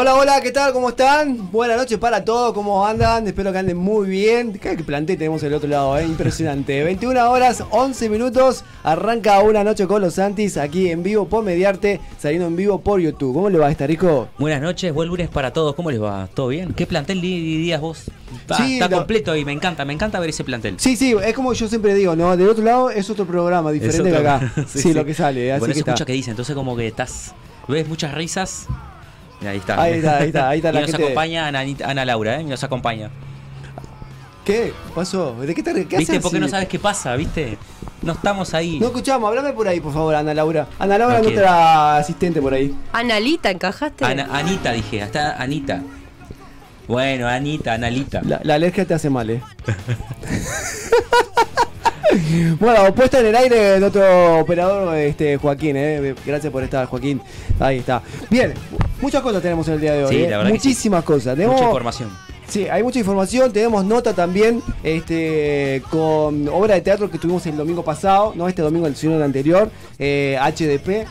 Hola, hola, ¿qué tal? ¿Cómo están? Buenas noches para todos, ¿cómo andan? Espero que anden muy bien. ¿Qué planté tenemos el otro lado? Eh? Impresionante. 21 horas, 11 minutos. Arranca una noche con los Santis aquí en vivo por Mediarte, saliendo en vivo por YouTube. ¿Cómo le va a estar, Rico? Buenas noches, buen lunes para todos. ¿Cómo les va? ¿Todo bien? ¿Qué plantel días vos? está completo y me encanta, me encanta ver ese plantel. Sí, sí, es como yo siempre digo, ¿no? Del otro lado es otro programa diferente que acá. sí, lo que sale. Así que escucha que dice, entonces como que estás, ves muchas risas. Ahí está. Ahí está, ahí está, ahí está y nos acompaña Ana, Ana, Laura, ¿eh? Nos acompaña. ¿Qué pasó? ¿De qué te ¿Qué ¿Viste? Porque no sabes qué pasa, ¿viste? No estamos ahí. No escuchamos, háblame por ahí, por favor, Ana Laura. Ana Laura, no nuestra asistente por ahí. Analita, ¿encajaste? Anita, dije, hasta Anita. Bueno, Anita, Analita. La, alergia te hace mal, ¿eh? bueno, puesta en el aire de otro operador, este Joaquín, ¿eh? Gracias por estar, Joaquín. Ahí está. Bien, muchas cosas tenemos en el día de hoy. Sí, ¿eh? Muchísimas cosas. Mucha información. Sí, hay mucha información. Tenemos nota también este, con obra de teatro que tuvimos el domingo pasado, no este domingo, sino el anterior, eh, HDP.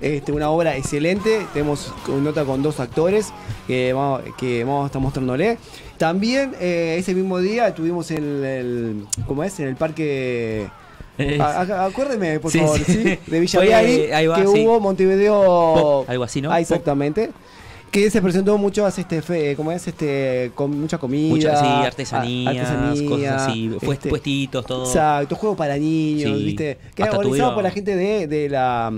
Este, una obra excelente. Tenemos nota con dos actores que vamos, que vamos a estar mostrándole. También eh, ese mismo día estuvimos en el, ¿cómo es? En el parque. acuérdeme, por favor, ¿sí? de Villaviari, que hubo Montevideo. algo así, ¿no? Ah, exactamente que se presentó mucho este como es este con mucha comida muchas sí, artesanías, cosas así este, puestitos todo exacto juego para niños viste que organizado por la gente de, de la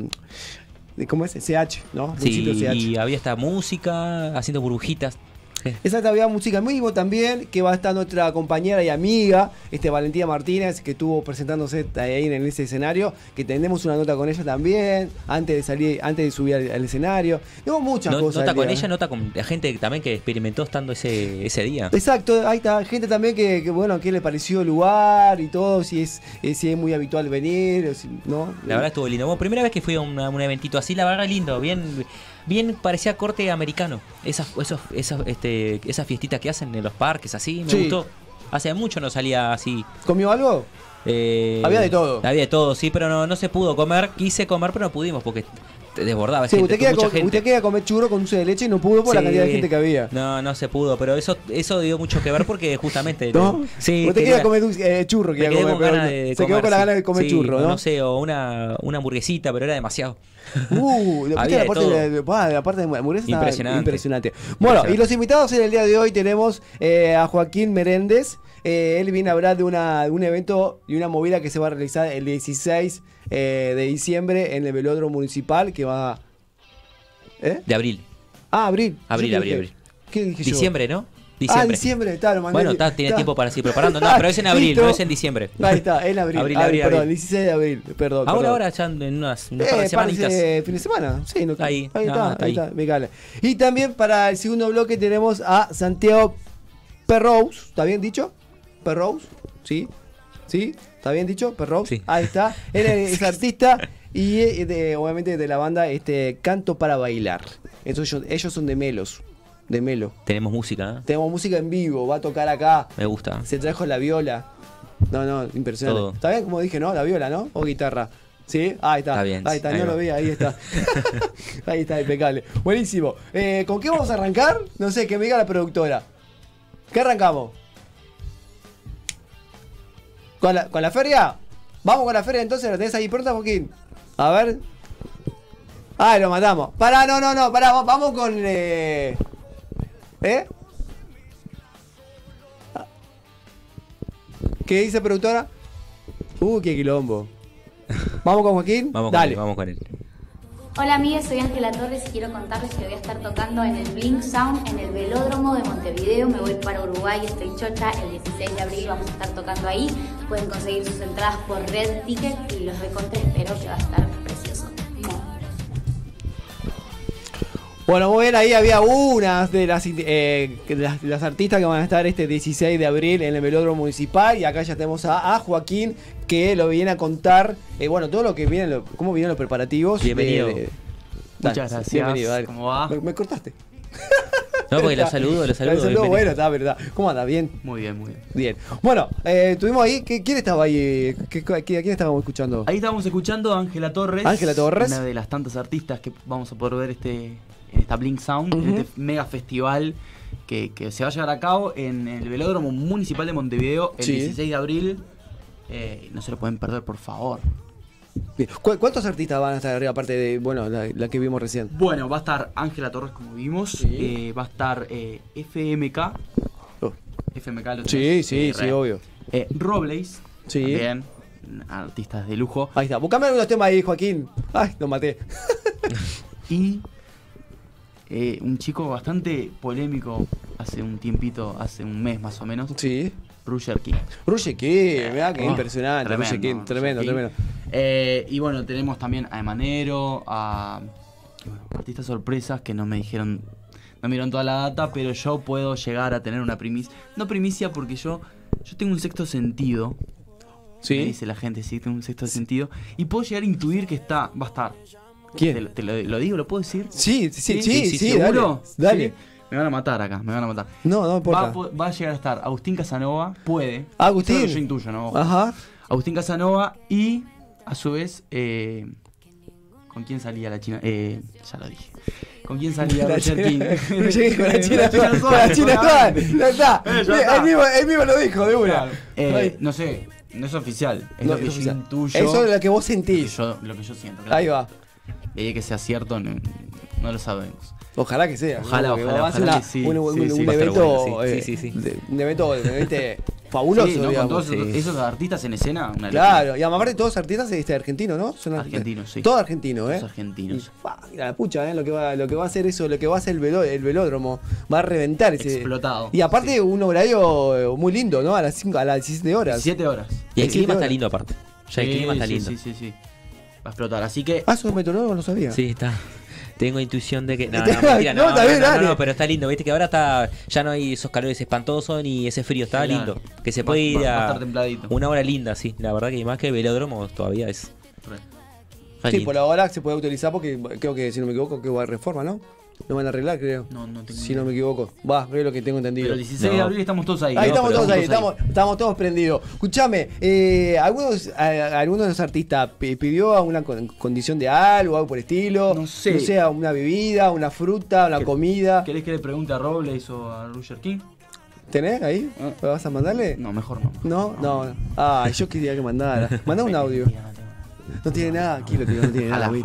¿Cómo es? CH, ¿no? Sí, y había esta música haciendo burbujitas. Exacto, había música en vivo también, que va a estar nuestra compañera y amiga, este Valentina Martínez, que estuvo presentándose ahí en ese escenario, que tenemos una nota con ella también, antes de salir, antes de subir al, escenario. Tengo muchas cosas. Nota con ella, nota con la gente también que experimentó estando ese, ese día. Exacto, ahí está, gente también que, bueno, que le pareció el lugar y todo, si es, si es muy habitual venir, ¿no? La verdad estuvo lindo. Bueno, primera vez que fui a un eventito así, la verdad lindo, bien bien parecía corte americano. Esas, esos, esas, este, esas fiestitas que hacen en los parques, así, me gustó. Hace mucho no salía así. ¿Comió algo? Eh, había de todo. Había de todo, sí, pero no, no se pudo comer. Quise comer, pero no pudimos porque desbordaba. Sí, usted, quería comer churro con dulce de leche y no pudo por la cantidad de gente que había. No, no se pudo, pero eso eso dio mucho que ver porque justamente. ¿No? Sí, usted quería comer dulce, eh, churro, comer, se quedó con la ganas de comer churro, ¿no? No sé, o una, una hamburguesita, pero era demasiado. Uh, la parte, de, la parte de hamburguesa impresionante. impresionante. Bueno, y los invitados en el día de hoy tenemos eh, a Joaquín Meréndez. Eh, él viene a hablar de, una, de un evento y una movida que se va a realizar el 16 eh, de diciembre en el velódromo municipal que va... ¿Eh? De abril. Ah, abril. Abril, abril, abril. ¿Qué dije Diciembre, ¿no? Diciembre. Ah, diciembre, está, lo Bueno, está, tiene tiempo para seguir preparando. No, pero es en abril, no es en diciembre. Ahí está, en abril. abril, abril, perdón, 16 de abril, perdón. Ahora, perdón. ahora, ya en unas, unas eh, semanitas. fin de semana, sí. No, ahí, ahí está, ahí está, me cala. Y también para el segundo bloque tenemos a Santiago Perrous, ¿está bien dicho? Perrous, ¿sí? ¿Sí? ¿Está bien dicho? Perrous. Sí. Ahí está. Él es artista y eh, de, obviamente de la banda este Canto para Bailar. Entonces, ellos son de Melos de Melo. Tenemos música, ¿eh? Tenemos música en vivo, va a tocar acá. Me gusta. Se trajo la viola. No, no, impresionante. Está bien, como dije, ¿no? La viola, ¿no? O guitarra. ¿Sí? Ahí está. Está bien. Ahí está, no lo vi, ahí está. ahí está, impecable. Buenísimo. Eh, ¿Con qué vamos a arrancar? No sé, que me diga la productora. ¿Qué arrancamos? ¿Con la, ¿Con la feria? Vamos con la feria entonces, ¿la tenés ahí pronta, Joaquín? A ver. Ah, lo matamos. Pará, no, no, no, pará, vamos con. Eh... ¿Eh? ¿Qué dice productora? Uh, qué quilombo. ¿Vamos con Joaquín? Vamos Dale. vamos con él. Hola amigas, soy Ángela Torres y quiero contarles que voy a estar tocando en el Blink Sound en el Velódromo de Montevideo. Me voy para Uruguay, estoy chocha, el 16 de abril vamos a estar tocando ahí. Pueden conseguir sus entradas por Red Ticket y los recontré, espero que va a estar Bueno, muy bien, ahí había unas de las, eh, las, artistas que van a estar este 16 de abril en el velódromo municipal. Y acá ya tenemos a, Joaquín que lo viene a contar, eh, bueno, todo lo que viene, cómo vienen los preparativos. Bienvenido. Muchas gracias. Bienvenido, ¿Cómo va? Me, cortaste. No, porque lo saludo, lo saludo. Lo saludo, bueno, está verdad. ¿Cómo anda? ¿Bien? Muy bien, muy bien. Bien. Bueno, eh, tuvimos ahí, ¿quién estaba ahí? ¿A quién estábamos escuchando? Ahí estábamos escuchando a Ángela Torres. Ángela Torres. Una de las tantas artistas que vamos a poder ver este en esta Blink Sound, en este mega festival que, se va a llevar a cabo en el Velódromo Municipal de Montevideo el 16 de abril. Eh, no se lo pueden perder, por favor. ¿Cuántos artistas van a estar arriba, aparte de bueno la, que vimos recién? Bueno, va a estar Ángela Torres, como vimos. Eh, va a estar eh, FMK. FMK lo Sí, sí, sí, obvio. Robles. Sí. También. Artistas de lujo. Ahí está. Buscame algunos temas ahí, Joaquín. Ay, lo maté. y un chico bastante polémico hace un tiempito, hace un mes más o menos. Sí. Roger King. Roger King, mirá que oh, impresionante. Tremendo, King, tremendo, tremendo. Eh, y bueno, tenemos también a Emanero, a artistas sorpresas que no me dijeron, no me dieron toda la data, pero yo puedo llegar a tener una primicia. No primicia porque yo, yo tengo un sexto sentido. Sí. dice la gente, sí, tengo un sexto sentido. Y puedo llegar a intuir que está, va a estar. ¿Quién? ¿Te, lo, digo? ¿Lo puedo decir? Sí, sí, sí, sí, ¿seguro? Dale. Me van a matar acá, me van a matar. No, no importa. Va, a llegar a estar Agustín Casanova, puede. Agustín. Yo intuyo, ¿no? Ajá. Agustín Casanova y, a su vez, eh, ¿con quién salía la China? Eh, ya lo dije. ¿Con quién salía Roger King? con la China Con la China Ya está. Él mismo, él mismo lo dijo, de una. Eh, no sé, no es oficial. Es lo que yo intuyo. Eso es lo que vos sentís. Yo, lo que yo siento. Claro. Ahí va. Y que sea cierto, no, no lo sabemos. Ojalá que sea. Ojalá, ojalá, ojalá sí, un, un, un, evento, sí, sí, sí, un evento fabuloso. Sí, ¿no? con todos esos, artistas en escena. Una claro, y aparte todos artistas este, argentinos, ¿no? Son argentinos, sí. Todos argentinos, ¿eh? Todos argentinos. mira la pucha, ¿eh? Lo que, va, lo que va a hacer eso, lo que va a hacer el, el velódromo. Va a reventar ese. Explotado. Y aparte, un horario muy lindo, ¿no? A las, 5, a las 17 horas. 17 horas. Y el clima está lindo, aparte. Ya el clima está lindo. Sí, sí, sí. Va a explotar, así que. Ah, eso meteorólogo no sabía. Sí, está. Tengo intuición de que. No, no, mentira, no, no, no, pero está lindo. Viste que ahora está ya no hay esos calores espantosos ni ese frío. Está lindo. Que se puede ir a. Una hora linda, sí. La verdad que más que velódromo todavía es. Sí, por ahora se puede utilizar porque creo que, si no me equivoco, que va a reforma, ¿no? Lo van a arreglar, creo. No, no tengo Si no me equivoco. Va, es lo que tengo entendido. Pero el 16 de abril estamos todos ahí. Ahí estamos todos ahí, estamos, estamos, todos prendidos. Escúchame, eh, ¿algunos, ¿algunos de los artistas pidió alguna condición de algo, algo por estilo? No sé. No sea una bebida, una fruta, una comida. ¿Querés que le pregunte a Robles o a Roger King? ¿Tenés ahí? ¿Me ah. vas a mandarle? No, mejor no. ¿No? No. Ah, yo quería que mandara. Manda un audio. No tiene nada, aquí lo no tiene nada. Me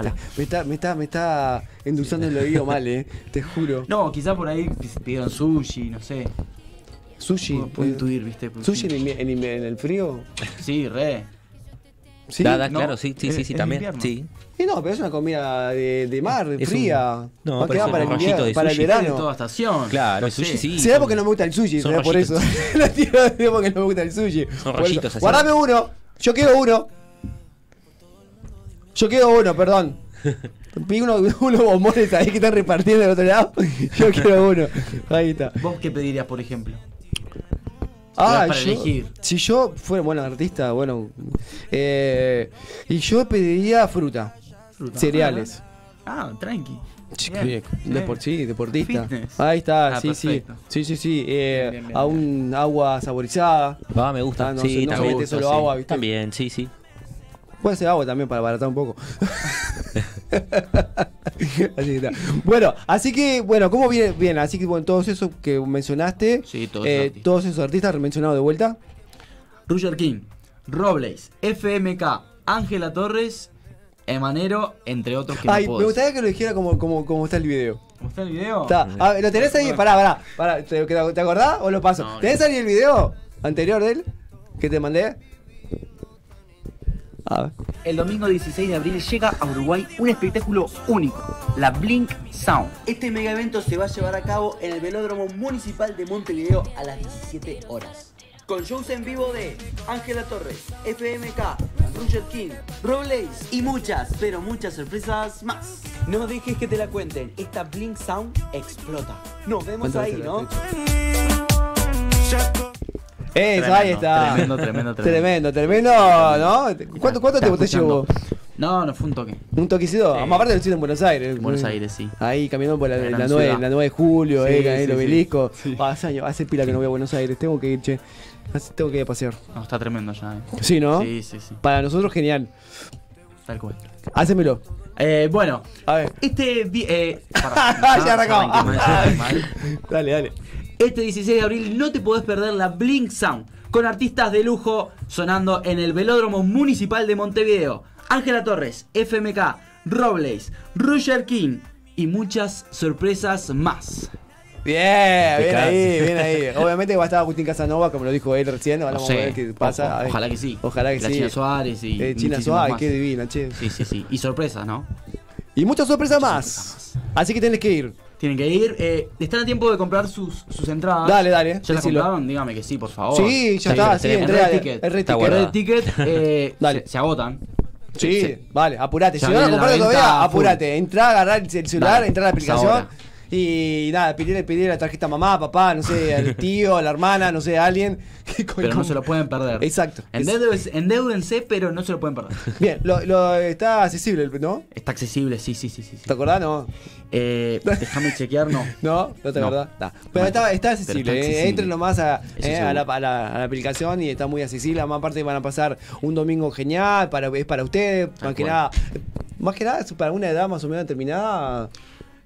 está, me, está, me está endulzando el oído mal, eh. Te juro. No, quizá por ahí pidieron sushi, no sé. Sushi. Puedo, intuir, viste. ¿Sushi en, en, el frío? Sí, re. ¿Sí? claro, sí, sí, sí, sí, también. Sí. Y no, pero es una comida de, de mar, fría. no, pero para, el, para el verano. De toda estación. Claro, el sushi sí. Será porque no me gusta el sushi, será por eso. no tiro porque no me gusta el sushi. Son rollitos así. Guardame uno. Yo quiero uno. Yo quiero uno, perdón. Unos uno bombones ahí que están repartiendo del otro lado. Yo quiero uno. Ahí está. ¿Vos qué pedirías, por ejemplo? Ah, para elegir. si yo fuera, bueno, artista, bueno. Eh, y yo pediría fruta. fruta. Cereales. Ah, tranqui. Sí, sí, deportista. Ahí está, ah, sí, sí, sí. Sí, sí, eh, a un agua saborizada. Ah, me gusta. Ah, no, sí, no también. solo agua, ¿viste? También, sí, sí. Puede ser agua también para abaratar un poco. así está. Bueno, así que, bueno, ¿cómo viene? Bien, así que, bueno, todos esos que mencionaste, sí, todos, eh, todos esos artistas mencionados de vuelta. Roger King, Robles, FMK, Ángela Torres, Emanero, entre otros que Ay, me gustaría que lo dijera como, como, como está el video. ¿Cómo está el video? Está. Ah, ¿Lo tenés ahí? Pará, pará. pará. ¿Te, ¿Te acordás o lo paso? ¿Tenés ahí el video anterior de él? Que te mandé. El domingo 16 de abril llega a Uruguay un espectáculo único, la Blink Sound. Este mega evento se va a llevar a cabo en el Velódromo Municipal de Montevideo a las 17 horas. Con shows en vivo de Ángela Torres, FMK, Roger King, Robles y muchas, pero muchas sorpresas más. No dejes que te la cuenten, esta Blink Sound explota. Nos vemos ahí, ¿no? Eso, ahí está. Tremendo, tremendo, tremendo. Tremendo, ¿no? ¿Cuánto, cuánto te llevó? No, no fue un toque. ¿Un toquecito? Sí. Aparte lo hiciste en Buenos Aires. Buenos Aires, sí. Ahí caminando por la, la, 9, la 9 de julio, sí, eh, el obelisco. Sí. Hace, hace pila que no voy a Buenos Aires, tengo que ir, che. Tengo que ir a pasear. No, está tremendo ya. Eh. Sí, ¿no? Sí, sí, sí. Para nosotros, genial. Tal cual. Hácemelo. Eh, bueno, A ver. este. vi- Eh, pará, Ya arrancamos. Dale, dale. Este 16 de abril no te podés perder la Blink Sound con artistas de lujo sonando en el Velódromo Municipal de Montevideo. Ángela Torres, FMK, Robles, Roger King y muchas sorpresas más. Bien, bien ahí, bien ahí. Obviamente va a estar Agustín Casanova, como lo dijo él recién. No Vamos sé, a ver qué pasa. ojalá que sí. Ojalá que la sí. China Suárez y Eh, China Suárez, más. qué divina, che. Sí, sí, sí. Y sorpresas, ¿no? Y muchas sorpresas más. sorpresas Así que tenés que ir. Tienen que ir. eh, están a tiempo de comprar sus, sus entradas. Dale, dale, ¿Ya las compraron? Dígame que sí, por favor. Sí, ya está, sí. El red ticket. El red ticket. ticket eh, Dale. Se, se agotan. Sí, vale, apurate. Ya Si no lo venta todavía, apurate. Entrá, agarrá el celular, entrá a la aplicación. Y nada, pedirle, pedirle la tarjeta a mamá, papá, no sé, al tío, a la hermana, no sé, a alguien. Pero no se lo pueden perder. Exacto. Endeudense, endeudense, pero no se lo pueden perder. Bien, lo, lo- está accesible, ¿no? Está accesible, sí, sí, sí, sí. ¿Te acordás? No. Eh, déjame chequear, no. ¿No? ¿No te No. acordás? Está. Pero No, está, pero está está accesible. eh. accesible. Entren nomás a, eh, a, la, seguro. a la- a la aplicación y está muy accesible. Además, aparte van a pasar un domingo genial. Para, es para ustedes. Más que nada. Más que nada es para una edad más o menos determinada.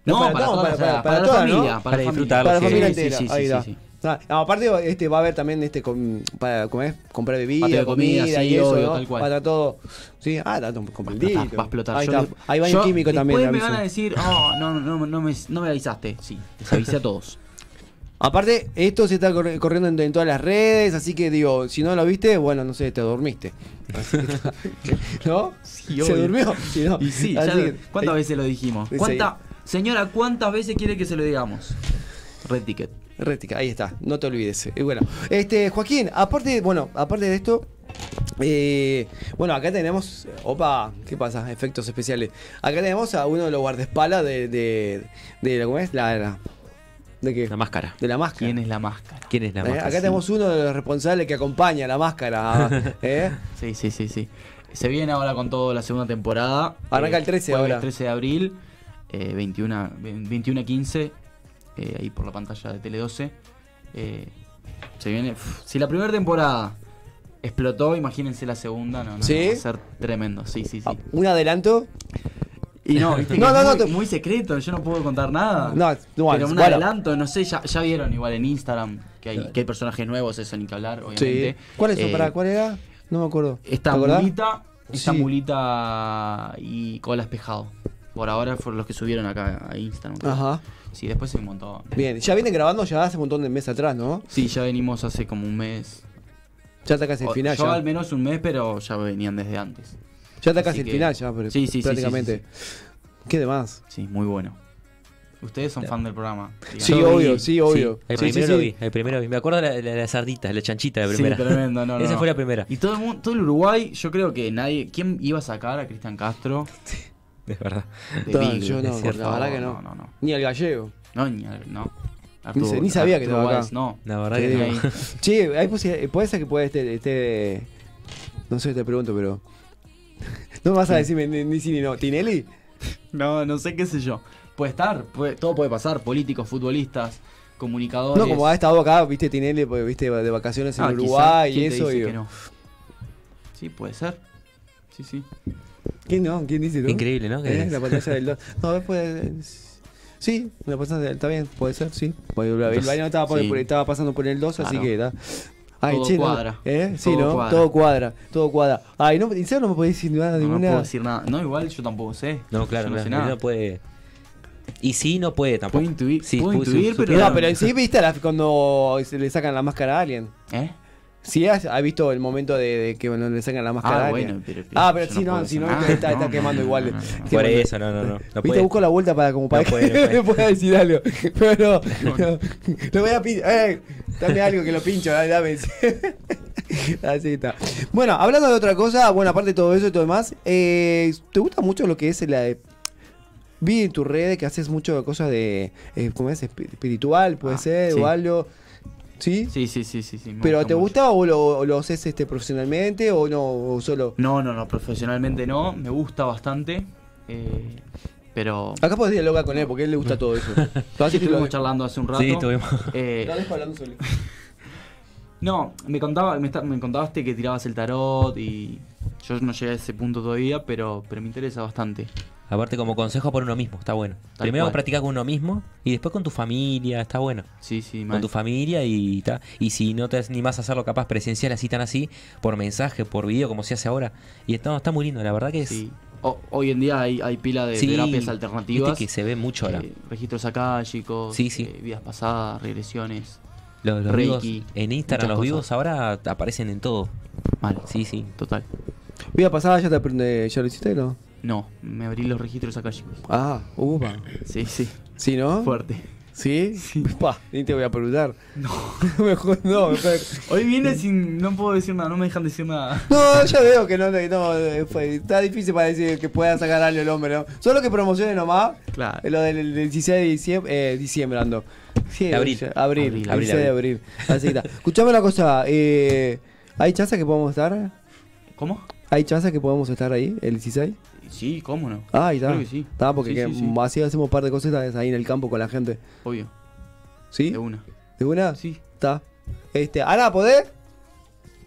No, para, todos, toda, para, para la todas, familia. ¿no? Para, Para la disfrutarlo, Para la familia entera. sí, sí, Ahí. Ah, aparte este va a haber también este com- para comer, comprar bebida, comida, comida, sí, y eso, obvio, ¿no? tal cual. Va a estar todo. Sí, ah, todo Va a completito. explotar, va a explotar. Ahí, Yo está. le- Ahí va yo- químico también. Después me van a decir, oh, no, no, no, no me, no me avisaste. Sí, les avisé a todos. Aparte, esto se está corri- corriendo en, en todas las redes, así que digo, si no lo viste, bueno, no sé, te dormiste. ¿No? se obvio. durmió. Y sí, ya- que- ¿cuántas veces lo dijimos? ¿Cuánta, señora, ¿cuántas veces quiere que se lo digamos? Red Ticket. Rética, ahí está, no te olvides. Y bueno, este, Joaquín, aparte, bueno, aparte de esto, eh, bueno, acá tenemos, opa, ¿qué pasa? Efectos especiales. Acá tenemos a uno de los guardaespaldas de, de, de, ¿cómo es? La, la- ¿de qué? La máscara. De la máscara. ¿Quién es la máscara? ¿Quién es la Eh, máscara? acá tenemos uno de los responsables que acompaña la máscara. ¿eh? Sí, sí, sí, sí. Se viene ahora con todo la segunda temporada. Arranca el 13 jueves ahora. 13 de abril, eh, 21, 21 a 15, eh, ahí por la pantalla de Tele 12. Eh, se viene. si la primera temporada explotó, imagínense la segunda, no, no, ¿Sí? no, va a ser tremendo. Sí, sí, sí. Ah, Un adelanto. Y no, viste No, es no, no, muy, secreto, yo no puedo contar nada. No, no, Pero un bueno. adelanto, no sé, ya, ya vieron igual en Instagram que hay, que hay personajes nuevos, eso ni que hablar, Sí. obviamente. ¿Cuál es? Eh, ¿Para cuál era? No me acuerdo. Esta mulita, esta Sí. mulita y cola espejado. Por ahora fueron los que subieron acá a Instagram. Ajá. Sí, después hay un montón. Bien, ya vienen grabando ya hace un montón de meses atrás, ¿no? Sí, ya venimos hace como un mes. Ya está casi el final Yo ya. al menos un mes, pero ya venían desde antes. Ya está casi el que- final ya, pero Sí, sí, sí, prácticamente. ¿Qué demás? Sí, muy bueno. Ustedes son fan del programa. Sí, obvio, vi, sí, obvio. El Sí, primero sí, lo sí. vi, el primero vi. Me acuerdo de la, de la sardita, la chanchita de Sí, primera. tremendo, no, no, Esa no. fue la primera. Y todo el, mundo, todo el Uruguay, yo creo que nadie. ¿Quién iba a sacar a Cristian Castro? Es verdad. de No, Big? yo no, es cierto. la verdad que no. No, no, no. Ni el gallego. No, ni, no. Ni se- ni sabía que Arturo estaba acá. Valls, No. La verdad que digo. no. Che, hay posi- puede ser que puede este, este- No sé, te pregunto, pero. No vas a decirme ni, ni sí ni no. ¿Tinelli? No, no sé qué sé yo. Puede estar, puede- todo puede pasar. Políticos, futbolistas, comunicadores. No, como ha estado acá, viste, Tinelli, pues, viste, de vacaciones en Ah, quizá. Uruguay y ¿Quién te eso. dice y- que no? Sí, puede ser. Sí, sí. ¿Quién no? ¿Quién dice no? Increíble, ¿no? ¿Eh? La pantalla del 2. No, puede. Sí, la pantalla del- está bien, puede ser, sí. Porque el baño estaba, por- sí. por- estaba pasando por el 2, así que está. Ay, Todo che, no. cuadra. ¿Eh? Sí, Todo ¿no? cuadra. Todo cuadra, todo cuadra. Ay, no, en serio no me podés decir nada, No, no ninguna. puedo decir nada. No, igual yo tampoco sé. No, claro, Yo no sé No, nada. puede. Y sí, no puede tampoco. Puedo intuir, Sí, puedo puede intuir, su- pero. No, pero en sí viste la- cuando se le sacan la máscara a alguien. ¿Eh? Sí, has, has visto el momento de, de que bueno, le sacan la máscara Ah, a alguien. bueno, pero- pero ah, pero sí, no si no, está, está quemando no, igual. no, no, no. Qué Por eso, no, no, no. no Viste, puede. busco la vuelta para como para No puede, no que puede. pueda decir algo. Pero no, no. Lo voy a pinchar. Eh, dame algo que lo pincho, dale, dame. Así está. Bueno, hablando de otra cosa, bueno, aparte de todo eso y todo demás, eh, ¿te gusta mucho lo que es la de... Vi en tus redes que haces mucho cosas de... Eh, ¿Cómo es? Espi- Espiritual, puede Ah, ser, sí. o algo. ¿Sí? Sí, sí, sí, sí. ¿Pero gusta te mucho. gusta o lo, o lo haces este, profesionalmente o no? O solo... No, no, no, profesionalmente no. Me gusta bastante. eh, pero. Acá podés dialogar con él porque a él le gusta todo eso. Sí, lo- estuvimos charlando hace un rato. Sí, estuvimos. Eh, hablando solo. no, me contaba, me, me contaste que tirabas el tarot y. Yo no llegué a ese punto todavía, pero, pero me interesa bastante. Aparte, como consejo por uno mismo, está bueno. Tal Primero cual. practicar con uno mismo y después con tu familia, está bueno. Sí, sí, Con tu familia y ta. Y si no te animás a hacerlo capaz presencial así tan así, por mensaje, por video, como se hace ahora. Y está, está muy lindo, la verdad que es. Sí. O- hoy en día hay, hay pila de Sí, terapias viste alternativas. que se ve mucho ahora. eh, registros akáshicos, Sí, sí. eh, vidas pasadas, regresiones. Los, los Reiki, vivos en Instagram, los vivos cosas. ahora aparecen en todo. Mal. Sí, sí. Total. Vida pasada ya te aprende, ya lo hiciste, ¿no? No, me abrí los registros akáshicos. Ah, upa. Sí, sí. ¿Sí, no? Fuerte. ¿Sí? Pa, ni te voy a preguntar. No. mejor no, mejor. Hoy viene sin. No puedo decir nada, no me dejan decir nada. No, ya veo que no, no está difícil para decir que pueda sacar algo el hombre, ¿no? Solo que promocione nomás. Claro. eh, Lo del, del 16 de diciembre, eh, diciembre ando. Sí, abril. ya- abril, Abril, abril, 16 de abril. Así está. Escuchame una cosa, eh, ¿hay chance que podamos estar? ¿Cómo? ¿Hay chance que podamos estar ahí, el 16? Sí, ¿cómo no? Ah, está. Creo que sí. Está, porque Sí, que sí, sí. así hacemos un par de cositas ahí en el campo con la gente. Obvio. ¿Sí? De una. ¿De una? Sí. Está. Este, Ana, ¿podés?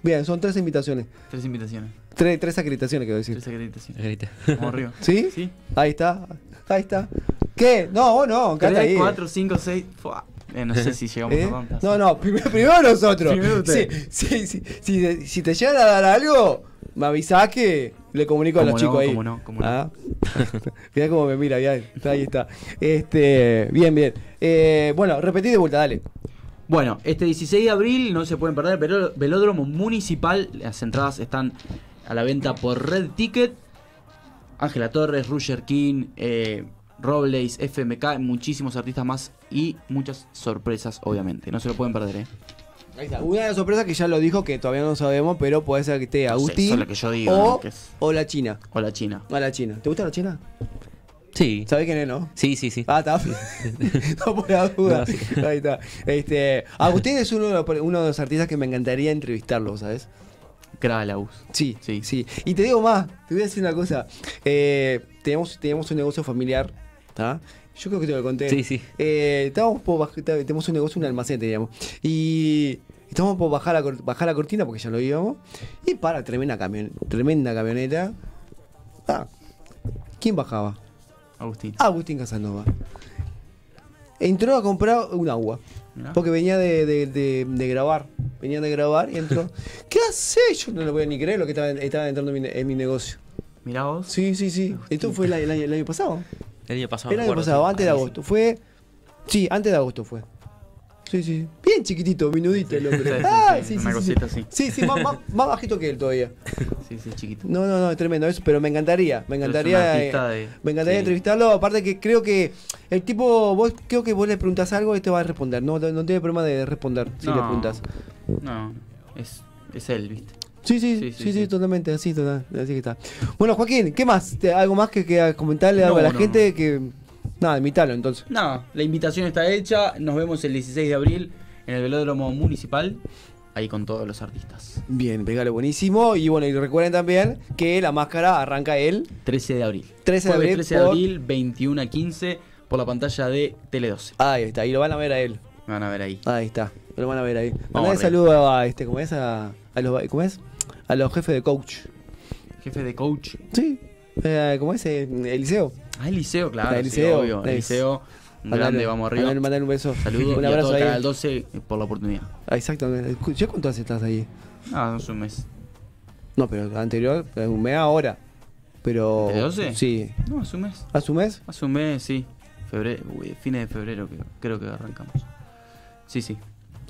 Bien, son tres invitaciones. Tres invitaciones. Tres, tres acreditaciones, quiero decir. Tres acreditaciones. Grita. Vamos arriba. ¿Sí? Sí. Ahí está. Ahí está. ¿Qué? No, vos no, quédate ahí. Tres, cuatro, cinco, seis. Fua. Eh, no sé si llegamos ¿Eh? a tantas. No, no, primero, primero nosotros. Primero usted. Sí, sí, sí. Si, te- si te llegan a dar algo, me avisás que le comunico a los chicos ahí. cómo no, cómo no. Ah. Mirá cómo me mira, mirá, ahí está. Este, bien, bien. Eh, bueno, repetí de vuelta, dale. Bueno, este 16 de abril no se pueden perder Veló- Velódromo Municipal. Las entradas están a la venta por Red Ticket. Ángela Torres, Roger King, eh, Robles, FMK, muchísimos artistas más y muchas sorpresas, obviamente. No se lo pueden perder, ¿eh? Ahí está. Una de las sorpresas que ya lo dijo, que todavía no sabemos, pero puede ser que esté No sé, Agustín eso es lo que yo digo, o, ¿no? Que es- o la China. O la China. A la China. ¿Te gusta la China? Sí. ¿Sabés quién es, no? Sí, sí, sí. Ah, está. no por la duda. No, sí. Ahí está. Este, Agustín es uno de, los, uno de los artistas que me encantaría entrevistarlo, ¿sabes? Cra la US. Sí, sí, Sí. sí. Y te digo más, te voy a decir una cosa. Eh, tenemos, tenemos un negocio familiar, ¿está? Yo creo que te lo conté. Sí, sí. Eh, estábamos por baj- tenemos un negocio, un almacén, digamos. Y estamos por bajar la, bajar la cortina porque ya lo íbamos. Y para, tremenda, camion, tremenda camioneta. Ah, ¿quién bajaba? Agustín. Agustín Casanova. Entró a comprar un agua. Mirá. Porque venía de, de- de- de grabar. Venía de grabar y entró. ¿Qué hace? Yo no lo voy a ni creer lo que estaba, estaba entrando en mi, en mi negocio. Mirá vos. Sí, sí, sí. Esto fue el, el el año pasado. El año pasado. el me año acuerdo, pasado, sí. antes de agosto. Fue. Sí, antes de agosto fue. Sí, sí. Bien chiquitito, minudito el hombre. Sí, sí, Ay, sí, sí, una sí, cosita sí. así. Sí, sí, más, más- más bajito que él todavía. Sí, sí, chiquito. No, no, no, es tremendo eso, pero me encantaría, me encantaría, eh, de- me encantaría sí. entrevistarlo, aparte que creo que el tipo, vos creo que vos le preguntás algo y te va a responder, no, no tiene problema de responder si le No. preguntas. No, es, es él, ¿viste? Sí, sí, sí, Sí, sí, totalmente, así, total, así que está. Bueno, Joaquín, ¿qué más? ¿Te- ¿Algo más que, que comentarle algo No, a la no, gente? Que Nada, invítalo entonces. No, la invitación está hecha. Nos vemos el 16 de abril en el velódromo municipal. Ahí con todos los artistas. Bien, pegale buenísimo. Y bueno, y recuerden también que la máscara arranca el 13 de abril. 13 de abril 13 de por- abril, 21 a 15, por la pantalla de Tele 12. Ahí está, y lo van a ver a él. Me van a ver ahí. Ahí está, lo van a ver ahí. Mandale saludo a este, ¿cómo es? A, a los ¿cómo es? A los jefes de coach. Jefe de coach. Sí. Eh, ¿Cómo es? Eh, Eliseo. Ah, Eliseo, claro. Ah, sí, Eliseo, obvio. Eliseo, un grande, vamos arriba. Mandale un beso. Saludos Un y a abrazo todo ahí. Canal 12 por la oportunidad. Ah, Exactamente. ¿Ya cuánto hace estás ahí? Ah, hace un mes. No, pero anterior, eh, un mes ahora. Pero. ¿Tele 12? Sí. No, hace un mes. ¿Hace un mes? Hace un mes, sí. Febrero, uy, fines de febrero creo, creo que arrancamos. Sí, sí.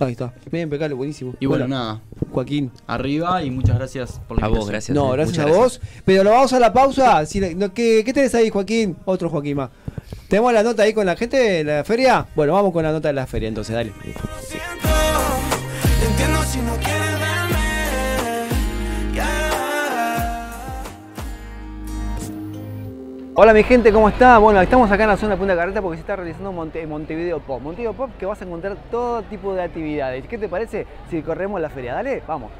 Ahí está. Bien, impecable, buenísimo. Y bueno, nada, Joaquín. arriba y muchas gracias por la A vos, gracias. No, eh, gracias muchas a vos. Pero lo vamos a la pausa. Si no, ¿qué, ¿Qué tenés ahí, Joaquín? Otro Joaquín más. ¿Tenemos la nota ahí con la gente de la feria? Bueno, vamos con la nota de la feria entonces, dale. Hola mi gente, ¿cómo está? Bueno, estamos acá en la zona de Punta Carreta porque se está realizando Monte- Montevideo Pop. Montevideo Pop que vas a encontrar todo tipo de actividades. ¿Qué te parece si corremos la feria? Dale, vamos.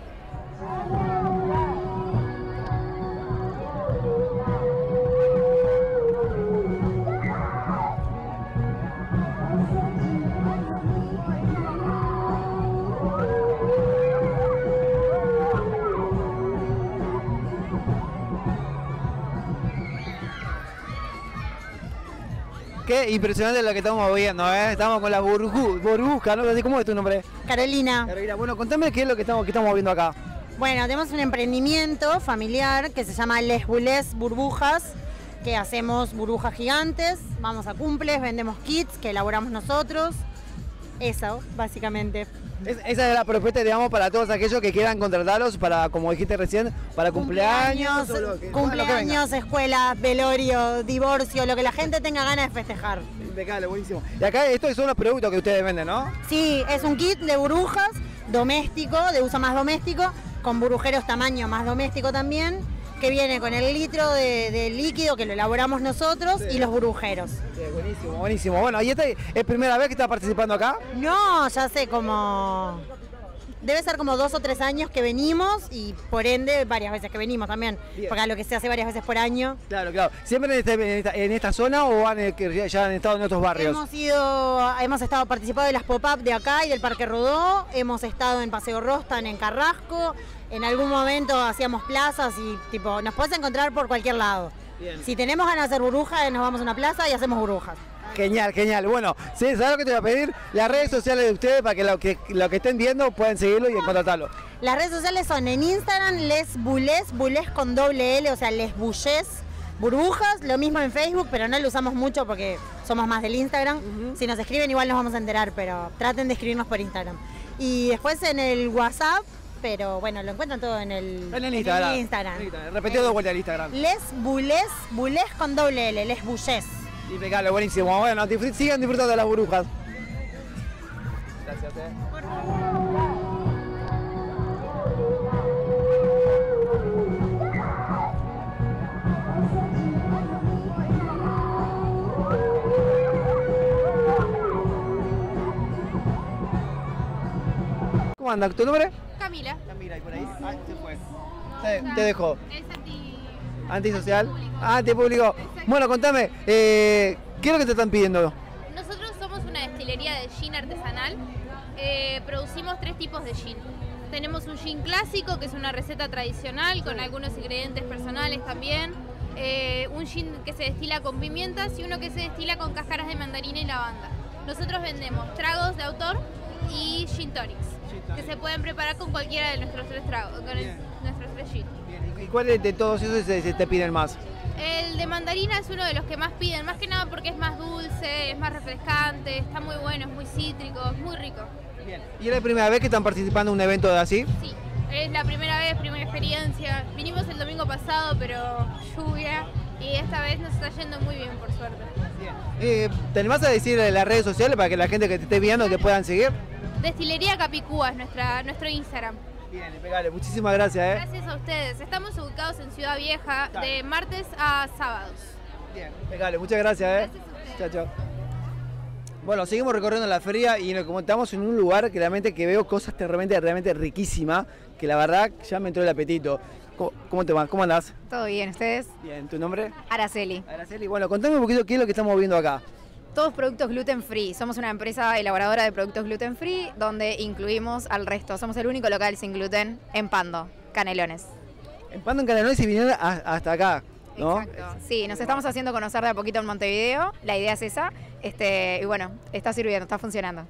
Qué impresionante lo que estamos viendo, ¿eh? Estamos con la burbu- burbuja, ¿no? ¿Cómo es tu nombre? Carolina. Carolina, bueno, contame qué es lo que estamos, que estamos viendo acá. Bueno, tenemos un emprendimiento familiar que se llama Les Boulés Burbujas, que hacemos burbujas gigantes, vamos a cumples, vendemos kits que elaboramos nosotros. Eso, básicamente. Es- esa es la propuesta, digamos, para todos aquellos que quieran contratarlos para, como dijiste recién, para cumpleaños. lo que- bueno, cumpleaños, escuelas, velorio, divorcio, lo que la gente tenga ganas de festejar. Impecable, buenísimo. Y acá estos son los productos que ustedes venden, ¿no? Sí, es un kit de burbujas doméstico, de uso más doméstico, con burbujeros tamaño más doméstico también, que viene con el litro de, de líquido que lo elaboramos nosotros y los burbujeros. Sí, buenísimo, buenísimo. Bueno, ¿y esta es primera vez que estás participando acá? No, ya sé como... Debe ser como dos o tres años que venimos y por ende varias veces que venimos también, Bien. porque lo que se hace varias veces por año. Claro, claro. ¿Siempre en, este- en esta, en esta zona o han, eh, ya han estado en otros barrios? Hemos ido, hemos estado participando de las pop-up de acá y del Parque Rodó, hemos estado en Paseo Rostan, en Carrasco, en algún momento hacíamos plazas y tipo, nos puedes encontrar por cualquier lado. Bien. Si tenemos ganas de hacer burbujas, nos vamos a una plaza y hacemos burbujas. Genial, genial. Bueno, sí, ¿sabes lo que te voy a pedir? Las redes sociales de ustedes para que lo que, lo que estén viendo puedan seguirlo y contratarlo. Las redes sociales son en Instagram, Les Bulés, Bulés con doble L, o sea, Les Bullés, burbujas, lo mismo en Facebook, pero no lo usamos mucho porque somos más del Instagram. Si nos escriben igual nos vamos a enterar, pero traten de escribirnos por Instagram. Y después en el WhatsApp, pero bueno, lo encuentran todo en el, En el Instagram. En el Instagram. Repetido dos vueltas el Instagram. Les Bulés, Bulés con doble L, Les Bullés. Impecable, buenísimo. Bueno, sigan disfrutando de las burbujas. Gracias, eh. ¿Cómo anda? ¿Tu nombre? Camila. Camila, ¿y por ahí? Ah, se fue. Te, te dejó. Es anti... ¿Antisocial? Ah, antipúblico. Bueno, contame, eh, ¿qué es lo que te están pidiendo? Nosotros somos una destilería de gin artesanal. Eh, producimos tres tipos de gin. Tenemos un gin clásico, que es una receta tradicional, con algunos ingredientes personales también. Eh, un gin que se destila con pimientas y uno que se destila con cáscaras de mandarina y lavanda. Nosotros vendemos tragos de autor y gin tonics, que se pueden preparar con cualquiera de nuestros tres tragos, con el- nuestros tres gin. ¿Y cuáles de todos esos se, se te piden más? El de mandarina es uno de los que más piden, más que nada porque es más dulce, es más refrescante, está muy bueno, es muy cítrico, es muy rico. ¿Y es la primera vez que están participando en un evento de así? Sí, es la primera vez, primera experiencia. Vinimos el domingo pasado, pero lluvia, y esta vez nos está yendo muy bien, por suerte. Eh, ¿Te animás a decir las redes sociales para que la gente que te esté viendo te puedan seguir? Destilería Capicúa es nuestra, nuestro Instagram. Bien, impecable. Muchísimas gracias, ¿eh? Gracias a ustedes. Estamos ubicados en Ciudad Vieja de martes a sábados. Bien, impecable. Muchas gracias, ¿eh? Chao, chao. Bueno, seguimos recorriendo la feria y nos estamos en un lugar que realmente que veo cosas realmente, realmente riquísimas, que la verdad ya me entró el apetito. ¿Cómo, cómo te va? ¿Cómo andás? Todo bien, ¿ustedes? Bien, ¿tu nombre? Araceli. Araceli. Bueno, contame un poquito qué es lo que estamos viendo acá. Todos productos gluten free. Somos una empresa elaboradora de productos gluten free donde incluimos al resto. Somos el único local sin gluten en Pando, Canelones. En Pando en Canelones y vinieron a- hasta acá, ¿no? Exacto. Sí, nos estamos haciendo conocer de a poquito en Montevideo. La idea es esa. Este, y bueno, está sirviendo, está funcionando.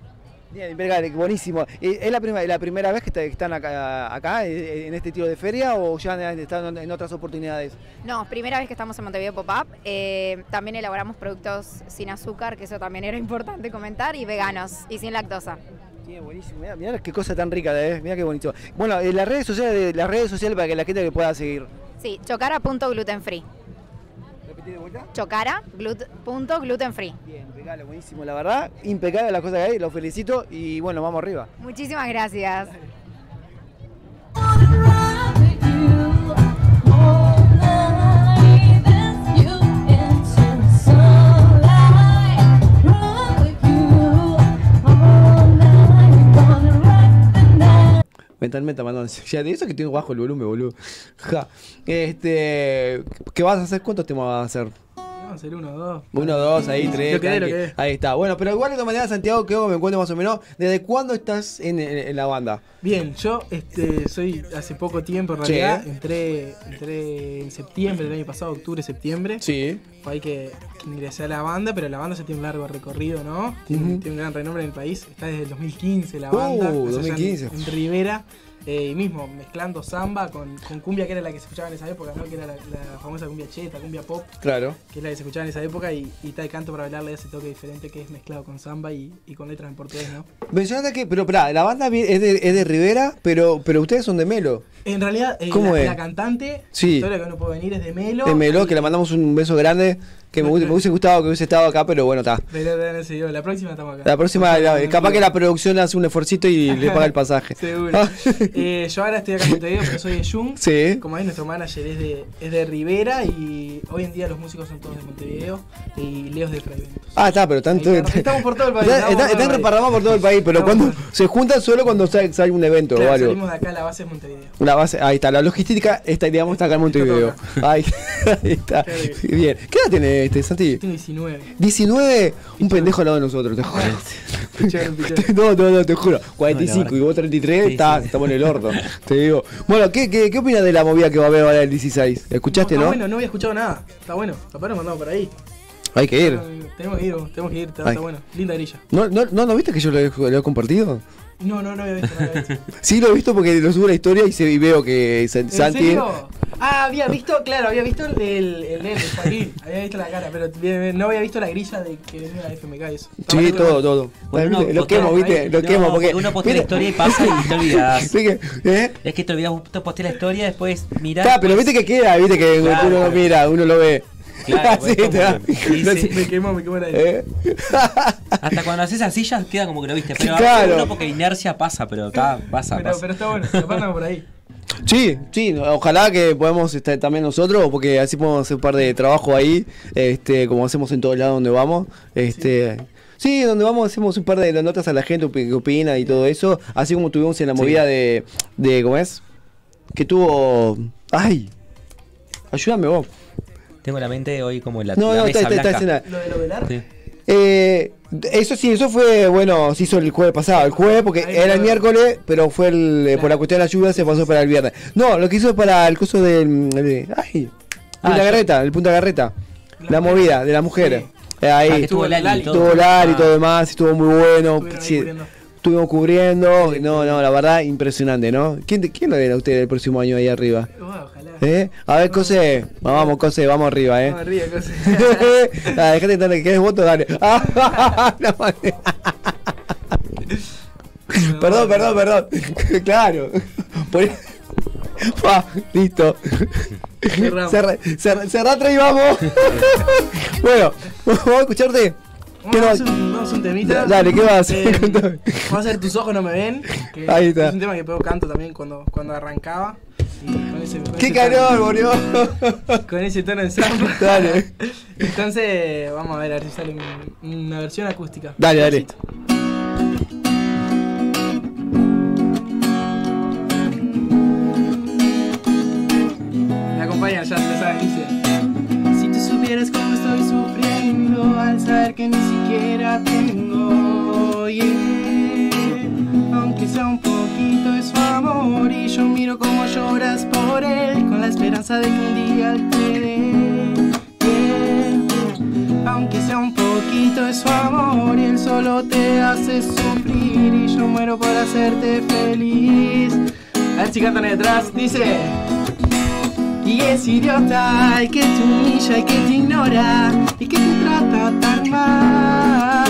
Bien, buenísimo. ¿Y ¿Es la, primera la primera vez que están acá, acá eh, en este tiro de feria o ya han estado en otras oportunidades? No, primera vez que estamos en Montevideo Pop-Up. Eh, también elaboramos productos sin azúcar, que eso también era importante comentar, y veganos y sin lactosa. Sí, buenísimo. Mirá, mirá qué cosa tan rica, eh. Mirá qué bonito. Bueno, eh, las redes sociales, las redes sociales para que la gente que pueda seguir. Sí, chocara.glutenfree. ¿Repetí de vuelta? Chocara, glut- punto gluten free. Bien, impecable, buenísimo. La verdad, impecable las cosas que hay, los felicito y bueno, vamos arriba. Muchísimas gracias. Mentalmente mandando. Ya de eso que tengo bajo el volumen, boludo. Ja. Este. ¿Qué vas a hacer? ¿Cuántos temas vas a hacer? Vamos a hacer uno o dos. Uno, dos, ahí, tres. Lo que. Ahí está. Bueno, pero igual de todas maneras, Santiago, que me encuentro más o menos. ¿Desde cuándo estás en, en- en la banda? Bien, yo este, soy hace poco tiempo en Sí. realidad. Entré, entré en septiembre del año pasado, octubre, septiembre. Sí. Fue ahí que, ingresé a la banda, pero la banda ya tiene un largo recorrido, ¿no? Tiene, un gran renombre en el país. Está desde el 2015 la Uh, banda. 2015. En, Rivera. Eh, y mismo mezclando samba con, con cumbia, que era la que se escuchaba en esa época, ¿no? Que era la, la famosa cumbia cheta, cumbia pop, Claro. que es la que se escuchaba en esa época. Y, y tal canto para bailarle ese toque diferente que es mezclado con samba y, y con letras en portugués, ¿no? Mencionaste que, pero pará, la banda es de, es de Rivera, pero, pero ustedes son de Melo. En realidad, eh, ¿Cómo la, es? la cantante, Sí. la que no puede venir es de Melo. De Melo, que le mandamos un beso grande. Que me, hubiese- me hubiese gustado que hubiese estado acá, pero bueno, está. La próxima estamos acá. La próxima, la- capaz que la producción hace un esfuercito y le paga el pasaje. Seguro. Eh, yo ahora estoy acá en Montevideo, pero soy de Jung. Sí. Como es, nuestro manager es de, es de Rivera y hoy en día los músicos son todos de Montevideo y Leos de Fraiventos. Ah, está, pero tanto. Está, estamos por todo el país, Están, estamos por están- todo el país. reparramados por todo el país, pero Estamos cuando se juntan solo cuando sale, sale un evento Claro, o algo. salimos de acá, la base es Montevideo. La base, ahí está, la logística está, digamos, está acá en Montevideo. Ahí, ahí está. Bien. ¿Qué edad tiene este, Santi? Tengo 19. 19, un pendejo al lado de nosotros, te juro. Pichón, pichón. No, no, no, te juro. 45 verdad. y vos 33, Sí, está, sí. estamos en el orto. Te digo. Bueno, ¿qué, qué, qué opinas de la movida que va a haber ahora el 16? ¿Escuchaste, Está no? bueno, no había escuchado nada. Está bueno. Capaz nos mandamos por ahí. Hay que ir. Tenemos que ir, tenemos que ir. Está, Ay. está bueno. Linda grilla. ¿No, no, no, ¿no viste que yo lo he, lo he compartido? No, no, no había visto. No había visto. Sí, lo he visto porque lo subo a la historia y, se, y veo que San- ¿En Santi. serio? Ah, había visto, claro, había visto el, el, el, el Joaquín, había visto la cara, pero no había visto la grilla de que venía la FMK y eso. Sí, todo, todo. Bueno, lo quemo, ¿viste? Lo no, quemo porque. uno postea la historia y pasa y te olvidas. Sí que- ¿eh? Es que te olvidas, vos posté la historia, después mirás. Claro, pero viste que queda, viste que Claro. uno lo mira, uno lo ve. Claro, pues, Sí, te no sí. Me quemó, me quemó la ¿eh? Hasta cuando haces así ya queda como que lo viste. Pero Claro. uno porque inercia pasa, pero está, pasa, Pero, pasa. pero está bueno, capaz andamos por ahí. Sí, sí, ojalá que podamos estar también nosotros, porque así podemos hacer un par de trabajo ahí, este, como hacemos en todos lados donde vamos. Este, sí. donde vamos hacemos un par de notas a la gente que opina y todo eso, así como tuvimos en la Sí. movida de, de, ¿cómo es? Que tuvo, ay, ayúdame vos. Tengo la mente hoy como la, No, la no, mesa está, está, está en la- Lo de lo velar. Sí. Eh, eso sí, eso fue, bueno, se hizo el jueves pasado, el jueves porque Ahí era el miércoles, pero fue el, eh, por la cuestión de la lluvia se pasó para el viernes. No, lo que hizo es para el curso del, de, ay, Ah, Punta yo- Garreta, el Punta Garreta, la, movida de las mujeres. Eh, ahí Ah, que estuvo estuvo Lali y todo. estuvo y todo demás, estuvo muy bueno. Sí. Estuvimos cubriendo, no, no, la verdad, impresionante, ¿no? ¿Quién, quién lo verá usted el próximo año ahí arriba? Ojalá. ¿Eh? A ver, Cose, vamos, Cose, vamos arriba, ¿eh? Me ríe, cosa. ah, dejate de que quieres voto, dale. No, perdón, perdón, perdón. claro. Por- listo. Cerramos. Cerra, cerra, y vamos. bueno, vamos a escucharte. ¿Qué Vamos a hacer un, vamos a un temita. Da- dale, ¿qué vas a hacer? Eh, vamos a hacer Tus ojos no me ven. Que Ahí está. Es un tema que pego canto también cuando, cuando arrancaba. Con ese, con ¡Qué calor, boludo! Con ese tono de samba. Dale. Entonces, vamos a ver, a ver si sale un- una versión acústica. Dale, dale. Me acompaña ya, ya saben, dice. Si tú supieras cómo al saber que ni siquiera tengo, yeah. aunque sea un poquito es su amor y yo miro cómo lloras por él con la esperanza de que un día te dé, yeah. aunque sea un poquito es su amor y él solo te hace sufrir y yo muero por hacerte feliz. A ver si cantan ahí atrás, dice. Y es idiota el que te humilla y que te ignora y que te trata tan mal.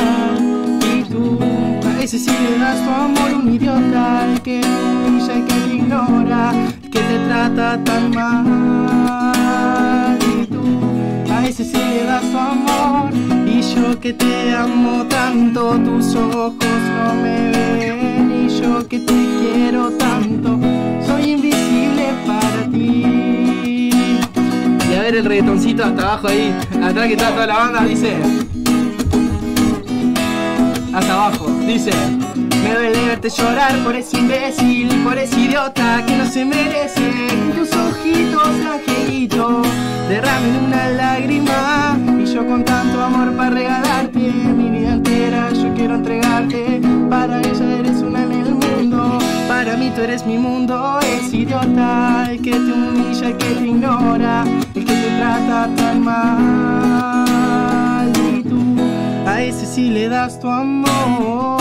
Y tú a veces si le das tu amor un idiota el que te humilla y que te ignora, el que te trata tan mal. Y tú a veces si le das tu amor y yo que te amo tanto, tus ojos no me ven y yo que te quiero tanto, soy invisible para ti. Y a ver el reggaetoncito hasta abajo ahí, atrás que está toda la banda, dice. Hasta abajo, dice. Me duele verte llorar por ese imbécil, por ese idiota que no se merece. Que tus ojitos, angelito, derramen una lágrima. Y yo con tanto amor para regalarte, mi vida entera yo quiero entregarte. Para ella eres una mundo, para mí tú eres mi mundo. Es idiota el que te humilla, el que te ignora, el que te trata tan mal. si le das tu amor.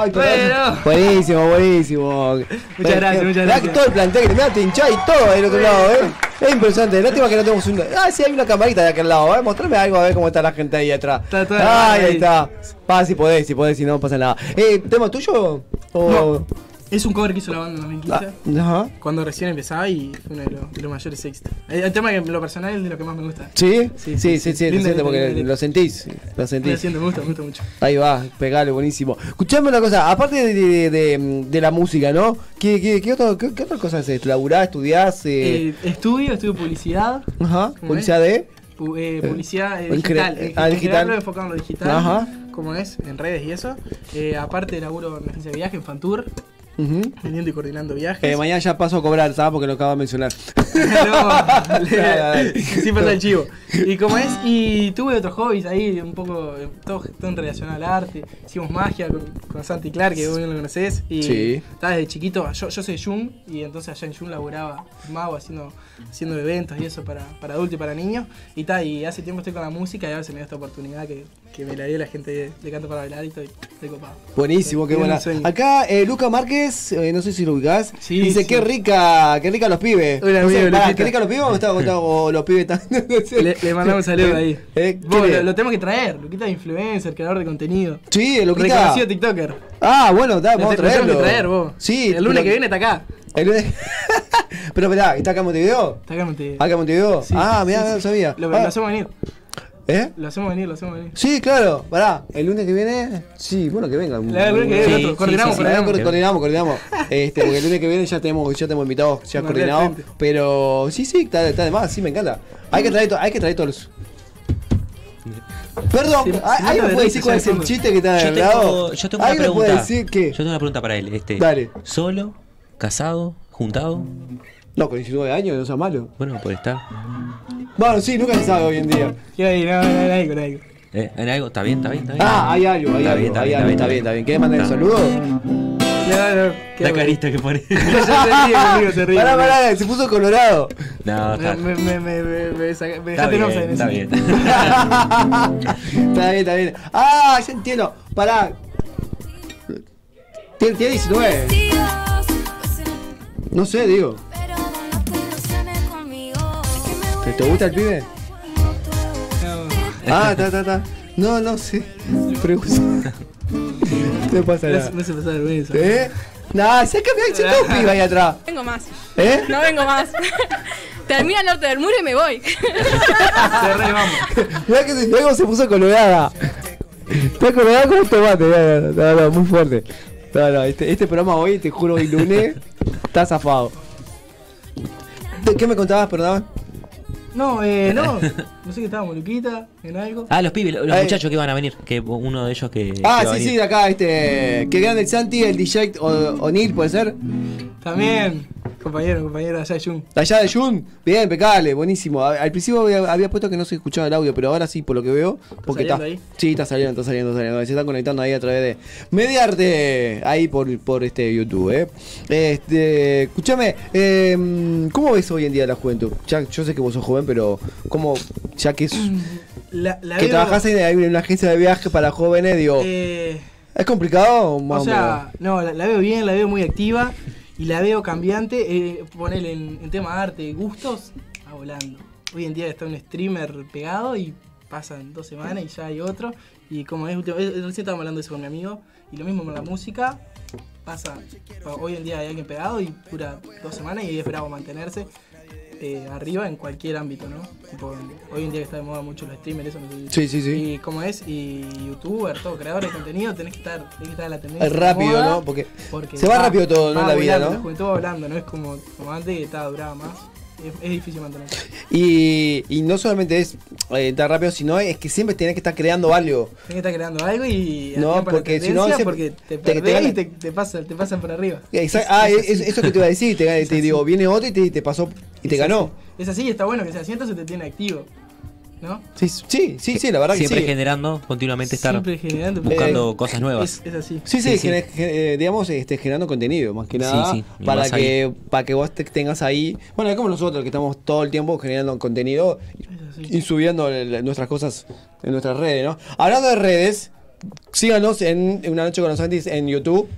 Ay, Bueno. Buenísimo, buenísimo. Muchas gracias, muchas gracias. todo el plantel que te hinchá y todo del otro lado, eh. Es impresionante. Lástima que no tenemos un. Ah, sí, hay una camarita de aquel lado, eh. Mostrame algo a ver cómo está la gente ahí atrás. Está Ay, ahí. ahí está. Va, si podés, si podés, si no, no pasa nada. Eh, ¿tema tuyo? O... No. Es un cover que hizo la banda en 2015. Ah, Ajá. Cuando recién empezaba y fue uno de los, de los mayores éxitos. El, el tema que lo personal es de lo que más me gusta. ¿Sí? Sí, Sí, sí, sí, se Lindo, siente lindo, porque lindo. lo sentís. Lo sentís. siento, me gusta, me gusta mucho. Ahí va, pegale, buenísimo. Escuchame una cosa, aparte de, de, de- de la música, ¿no? ¿Qué, qué, qué, otro- qué, qué otra cosa haces? ¿Laburás, estudiás? Eh, Eh, estudio, estudio publicidad. ajá, ¿cómo publicidad de. Pu- eh, publicidad eh, digital. eh, ah, digital. pero enfocado en lo digital. Ajá. Como es, en redes y eso. Eh, aparte, laburo en agencia de viaje, en Ujú. vendiendo y coordinando viajes. Eh, mañana ya paso a cobrar, ¿sabes? Porque lo acabo de mencionar. No, le- sí pasa el chivo. Y como es, y tuve otros hobbies ahí, un poco, todo, todo en relación al arte. Hicimos magia con, con Santi Clark, que vos bien lo conocés. Y Sí. estaba desde chiquito, yo, yo soy de Jung, y entonces allá en Jung laburaba mago haciendo, haciendo eventos y eso para, para adultos y para niños. Y tal, y hace tiempo estoy con la música y ahora se me dio esta oportunidad que, que me la dio la gente de, de Canto para Bailar y estoy, estoy copado. Buenísimo, qué buena. Acá eh, Luca Márquez, eh, no sé si lo ubicás, Sí, dice sí. qué rica, qué rica los pibes. Hola, No sé, Luquita. ¿Qué rica los pibes o, está- o los pibes están? Le, le mandamos un saludo ahí. Eh, Vos, ¿quién lo, lo tenemos que traer, Luquita es influencer, creador de contenido. Sí, Luquita. Reconocido TikToker. Ah, bueno, está, vamos a Lo te- lo tenemos traerlo. que traer vos. Sí, El lunes que viene está acá. El lunes. pero esperá, ¿está acá en Montevideo? Está acá en Montevideo. ¿Acá en Montevideo? Sí, ah, mirá, sí. no sabía. Lo, Ah, lo hacemos venir. ¿Eh? Lo hacemos venir, lo hacemos venir. Sí, claro, pará, el lunes que viene, sí, bueno que venga. El lunes que viene, Sí, nosotros sí, coordinamos, sí, sí. coordinamos. Coordinamos. Este, porque el lunes que viene ya tenemos, ya tenemos invitados ya coordinados. Pero sí, sí, está, está de más, sí, me encanta. Hay que traer, hay que traer todos los. Perdón, Sí, ¿hay- sí, ¿alguien me puede decir cuál es el chiste que está de Yo tengo, yo tengo una ¿Alguien me puede pregunta. decir qué? Yo tengo una pregunta para él. Este, Dale. ¿Solo? ¿Casado? ¿Juntado? No, con 19 años, no sea malo. Bueno, por estar. Bueno, sí, nunca se sabe hoy en día. ¿Qué hay? No, no, no, algo, no, algo. ¿Eh? ¿En algo? ¿Está bien? ¿Está bien? ¿Está bien? Ah, hay algo, hay Está algo, bien, está hay bien, algo, está está bien, bien, está bien. ¿Querés mandar el Está. saludo? No, no, qué La bueno. carita que pone. Ya se ríe conmigo, se ríe. Pará, pará, se puso colorado. No, está, me, me, me, me, dejaste en está bien. está bien, está bien. Ah, ya entiendo. Pará. Tiene, tiene 19. No sé, digo. ¿Te, te gusta el pibe? Ah, ta, ta, ta. No, no sé. Pregunta. ¿Qué pasa Me nada? me hace pasar vergüenza. ¿Eh? Nah, sácame, hay un pibe ahí atrás. Vengo más. ¿Eh? No vengo más. Termina el norte del muro y me voy. Se re vamos. Mirá que se, cómo se puso colorada. Está colorada como un tomate. No, no, no, no, muy fuerte. No, no, este, este programa hoy, te juro, hoy lunes, está zafado. ¿De ¿Qué me contabas, perdón? No, eh, no. No sé qué estábamos, Luquita, en algo. Ah, los pibes, los Ay. muchachos que van a venir. Que uno de ellos que. Ah, que va a sí, venir. sí, de acá, este. Que grande el Santi, el DJ O- O'Neill, ¿puede ser? También, compañero, compañero allá de Jun. Allá de Jun, bien, impecable, buenísimo. A- Al principio había, había puesto que no se escuchaba el audio, pero ahora sí, por lo que veo. Porque saliendo está, ahí? Sí, está saliendo, está saliendo, está saliendo. Se están conectando ahí a través de Mediarte, ahí por, por este YouTube, eh. Este, escúchame, eh, ¿cómo ves hoy en día la juventud? Ya, yo sé que vos sos joven, pero ¿cómo, ya que es, La, la que veo, trabajás en, en una agencia de viaje para jóvenes, digo, eh, ¿es complicado o más O sea, no, la, la veo bien, la veo muy activa y la veo cambiante. Eh, ponerle en, tema arte, gustos, a volando. Hoy en día está un streamer pegado y pasan dos semanas y ya hay otro. Y como es, último- recién estábamos hablando de eso con mi amigo. Y lo mismo con la música. Pasa, hoy en día hay alguien pegado y dura dos semanas y es bravo mantenerse eh, arriba en cualquier ámbito, ¿no? Tipo, hoy en día que está de moda mucho los streamers, eso no sé. Sí, sí, sí. Y como es, y youtuber, todo, creador de contenido, tenés que estar, tenés que estar a la tendencia. Es rápido, moda, ¿no? Porque se va rápido todo, ¿no? La vida, ¿no? La juventud va volando, no es como, como antes que estaba duraba más. Es, es difícil mantenerse. Y, y no solamente es eh, tan rápido, sino es que siempre tenés que estar creando algo. Tenés que estar creando algo y No, porque si no, porque te te- te y te, te, pasan, te pasan por arriba. Exact- Es- ah, es es- eso que te iba a decir, te, te Es digo, viene otro y te, te pasó y te ganó. Es así está bueno que sea así, entonces te tiene activo. ¿No? Sí, sí, sí, sí, la verdad Siempre que sí. generando, continuamente estar Siempre generando. buscando Eh, cosas nuevas. Es, es así. Sí, sí, Sí, sí. gener- gen- eh, digamos, este, generando contenido, más que nada, sí, y para, que, para que vos te tengas ahí. Bueno, es como nosotros, que estamos todo el tiempo generando contenido. Ir subiendo el- nuestras cosas en nuestras redes, ¿no? Hablando de redes, síganos en Una Noche con los Antis en YouTube.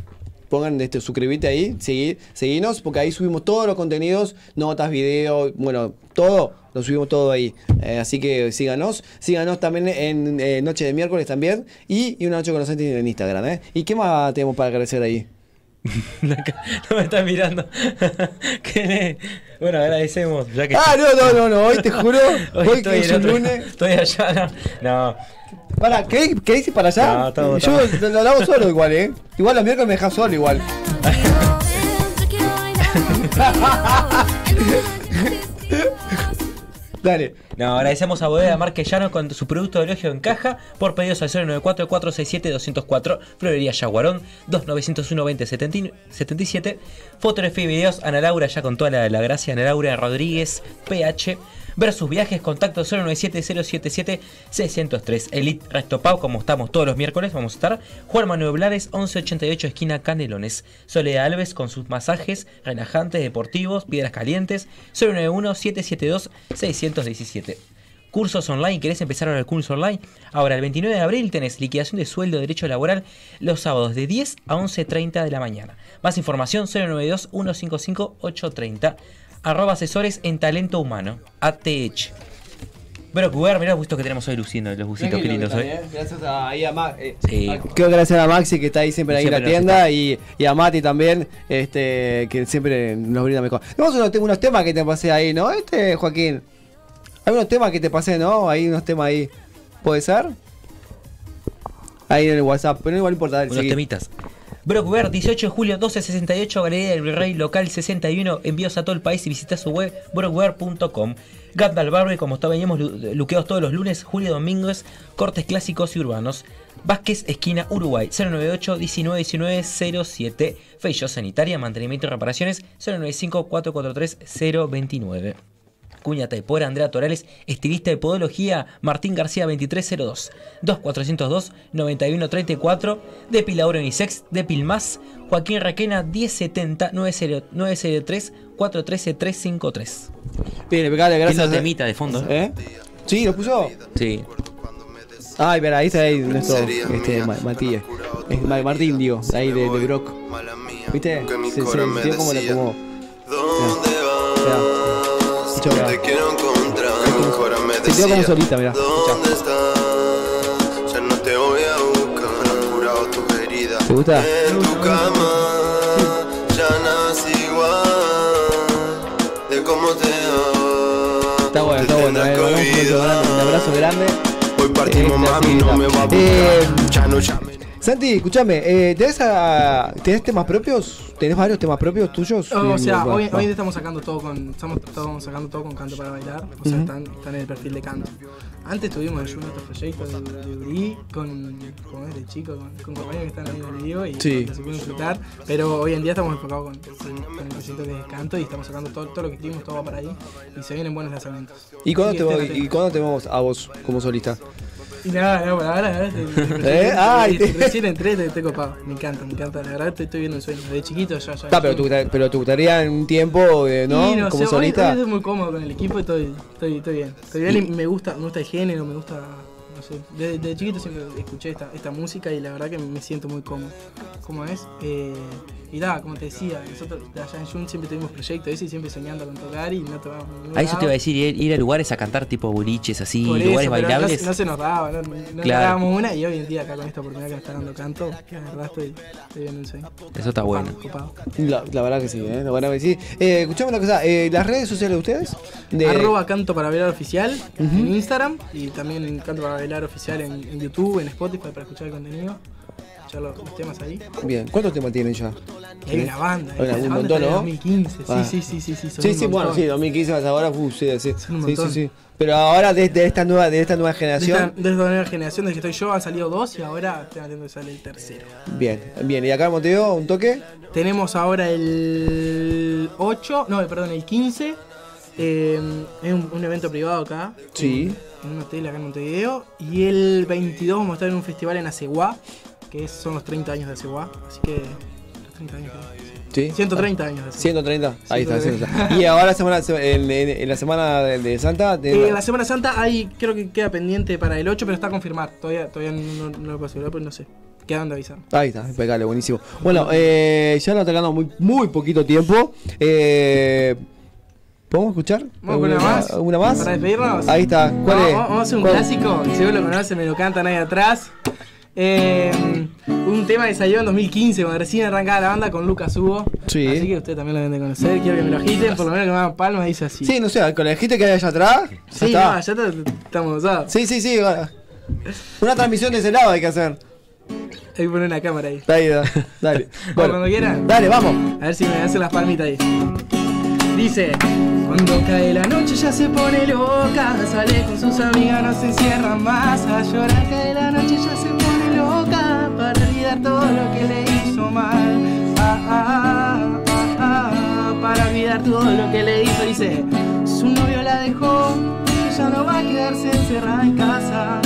Pongan este, suscribirte ahí, seguir, seguinos, porque ahí subimos todos los contenidos, notas, videos, bueno, todo, lo subimos todo ahí. Eh, así que síganos. Síganos también en eh, Noche de Miércoles también. Y, Una Noche con los en Instagram, ¿eh? ¿Y qué más tenemos para agradecer ahí? No me estás mirando. ¿Qué Bueno, agradecemos. Ya que Ah, no, no, no, no, hoy te juro, hoy, estoy que es un otro- lunes. Estoy allá, no. no. Para, ¿qué, ¿Qué dices para allá? No, estamos- Yo lo, lo hago solo igual, ¿eh? Igual los miércoles me dejas solo igual. Dale. No, agradecemos a Bodega Marquellano con su producto de elogio en caja. Por pedidos al 094-467-204, Florería Yaguarón, 2901-2077, fotografía y videos, Ana Laura ya con toda la, la gracia, Ana Laura Rodríguez, PH, versus viajes, contacto 097-077-603, Elite Resto Pau, como estamos todos los miércoles, vamos a estar, Juan Manuel Blares, 1188 esquina Canelones, Soledad Alves con sus masajes relajantes, deportivos, piedras calientes, 091-772-617. Cursos online, ¿querés empezar ahora el curso online? Ahora, el 29 de abril tenés liquidación de sueldo de derecho laboral los sábados de 10 a 11.30 de la mañana. Más información 092-155-830. Arroba asesores en talento humano. ATH. Bueno, Cubar, mirá los gustos que tenemos hoy luciendo, los busitos que lindos hoy. Gracias a, ahí a Max. eh, Sí. a- Quiero agradecer a Maxi que está ahí siempre ahí en la tienda y, y a Mati también, este, que siempre nos brinda mejor. Tenemos unos, unos temas que te pasé ahí, ¿no? Este, Joaquín. Hay unos temas que te pasé, ¿no? Hay unos temas ahí. ¿Puede ser? Ahí en el WhatsApp, pero igual importa. dale, Unos seguí. temitas. Brockware, 18 de julio 1268, Galería del Virrey, local 61, envíos a todo el país y visita su web brockware.com. Gandalf Barber, como está veníamos lu- luqueados todos los lunes, julio domingos, cortes clásicos y urbanos. Vázquez, esquina Uruguay, 098 1919 07. Feyo Sanitaria, mantenimiento y reparaciones, 095 443 029. Cuña Taipora, Andrea Torales, estilista de podología, Martín García 2302, 2402 9134, Depilador Unisex, Depil Más, Joaquín Requena 1070 90 903 413 353. Bien, impecable, gracias. lindo temita de fondo. ¿Eh? ¿Sí? ¿Lo puso? Sí. Ay, espera, ahí está ahí nuestro este, Ma- Matías. Martín, digo, ahí de, de Brock. ¿Viste? Se, se, se dio como la como. Escucha, Te quiero encontrar, ahora me Se quedó como decía, solita, mirá. ¿Dónde estás? Ya no te voy a buscar, han curado tus heridas. ¿Te gusta? En tu cama, ya igual de cómo te amo. Está bueno, está bueno. eh, un abrazo grande. Hoy partimos, Este, mami, no me va a Eh, buscar. Ya no llames. Santi, escúchame, eh, ¿tenés, ah, ¿tenés temas propios? ¿Tenés varios temas propios tuyos? Oh, o sea, hoy, hoy estamos sacando todo con estamos, estamos sacando todo con canto para bailar, o sea, Ujú. están, están en el perfil de canto. Antes tuvimos el otro proyecto de, de Uri con, con este chico, con, con compañeros que están ahí en el vivo y Sí. se pueden disfrutar, pero hoy en día estamos enfocados con, con- el proyecto es canto y estamos sacando todo, todo lo que escribimos, todo va para ahí y se vienen buenos lanzamientos. ¿Y cuándo, te, estén ¿Y cuándo te vamos a vos como solista? Y nada, no, por ahora, ¿Eh? Ay, te- recién entré, estoy, estoy copado, me encanta, me encanta, la verdad estoy, estoy viendo el sueño, de chiquito ya, ya. Pero, te, gusta- pero te gustaría en un tiempo, eh, ¿no? Sí, no como sé, solista. Hoy, hoy estoy muy cómodo con el equipo y estoy, estoy, estoy bien. Estoy bien y me gusta, me gusta el género, me gusta. No sé. Desde, desde chiquito siempre escuché esta, esta música y la verdad que me siento muy cómodo. ¿Cómo es? Eh, y nada, como te decía, nosotros de allá en Jun siempre tuvimos proyectos ese y siempre soñando con tocar y no tocábamos A eso te iba a decir, ir, ir a lugares a cantar tipo boliches así, Por lugares eso, pero no, bailables. se- no se nos daba, no, no Claro. dábamos una y hoy en día acá con esta oportunidad que está dando canto, la verdad estoy, estoy viendo un sueño. Eso está bueno. La, la verdad que sí, ¿eh? La verdad que sí. Eh, escuchame una cosa, eh, ¿las redes sociales de ustedes? De... Arroba Canto para Bailar Oficial en Instagram y también en Canto para Bailar Oficial en, en YouTube, en Spotify para escuchar el contenido. Escuchar los, los temas ahí. Bien, ¿cuántos temas tienen ya? Hay una banda. Hay la un banda montón, de ¿no? 2015, sí, Ah. sí, sí, sí, sí. son Sí, un sí, bueno, sí, 2015 hasta ahora, uh, sí, sí, un sí, sí, sí. Pero ahora desde esta nueva, de esta nueva De generación, de esta nueva generación, desde que estoy yo, han salido dos y ahora estoy haciendo que sale el tercero. bien, bien. ¿Y acá en Montevideo, un toque? Tenemos ahora el 8, no, perdón, el 15. eh, es un, un evento privado acá. Sí. En un hotel acá en Montevideo. Y el 22 vamos a estar en un festival en Aceguá, que son los 30 años de Aceguá. Así que. Los 30 años. sí. Sí. 130 años. 130, ahí está, 130. 130. Y ahora semana, en, en- en la semana de, Santa. de- Eh, la Semana Santa hay, creo que queda pendiente para el 8, pero está a confirmar. Todavía, todavía no, no lo puedo asegurar, pues no sé. Quedan de avisar. Ahí está, impecable, buenísimo. Bueno, eh, ya nos está quedando muy, muy poquito tiempo. Eh, ¿Podemos escuchar? Vamos con una más. ¿Alguna más? Para despedirnos. Ahí está. ¿Cuál vamos, es? Vamos a hacer un ¿Cuál? clásico, que seguro lo conocen, me lo cantan ahí atrás. Eh, un tema que salió en 2015, cuando recién arrancaba la banda con Lucas Hugo. Sí. Así que usted también lo deben de conocer. Quiero que me lo agiten, por lo menos que me hagan palmas, dice así. Sí, no sé, con el gente que hay allá atrás. ya Sí, está. no, ya te- estamos usados. Sí, sí, sí. bueno. Una transmisión de ese lado hay que hacer. Hay que poner una cámara ahí. Ahí, da- dale. Bueno, cuando quieran. Dale, vamos. A ver si me hacen las palmitas ahí. Dice, cuando cae la noche ya se pone loca, sale con sus amigas, no se encierra más a llorar. Cae la noche ya se pone olvidar todo lo que le hizo mal. Ah, ah, ah, ah, para olvidar todo lo que le hizo. Dice, su novio la dejó, ya no va a quedarse encerrada en casa.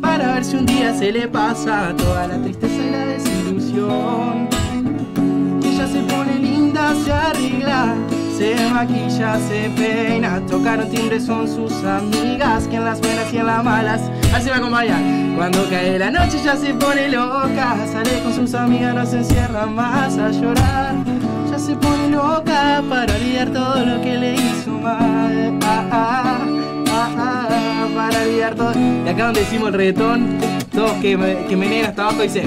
Para ver si un día se le pasa toda la tristeza y la desilusión. Ella se pone linda, se arregla, se maquilla, se peina. Tocaron timbre son sus amigas, que en las buenas y en las malas. Así me acompaña. Cuando cae la noche ya se pone loca, sale con sus amigas, no se encierra más a llorar. Ya se pone loca para olvidar todo lo que le hizo mal. Ah, ah, ah, ah, para olvidar todo. Y acá donde decimos el reggaetón, todos que me, que me hasta abajo dice.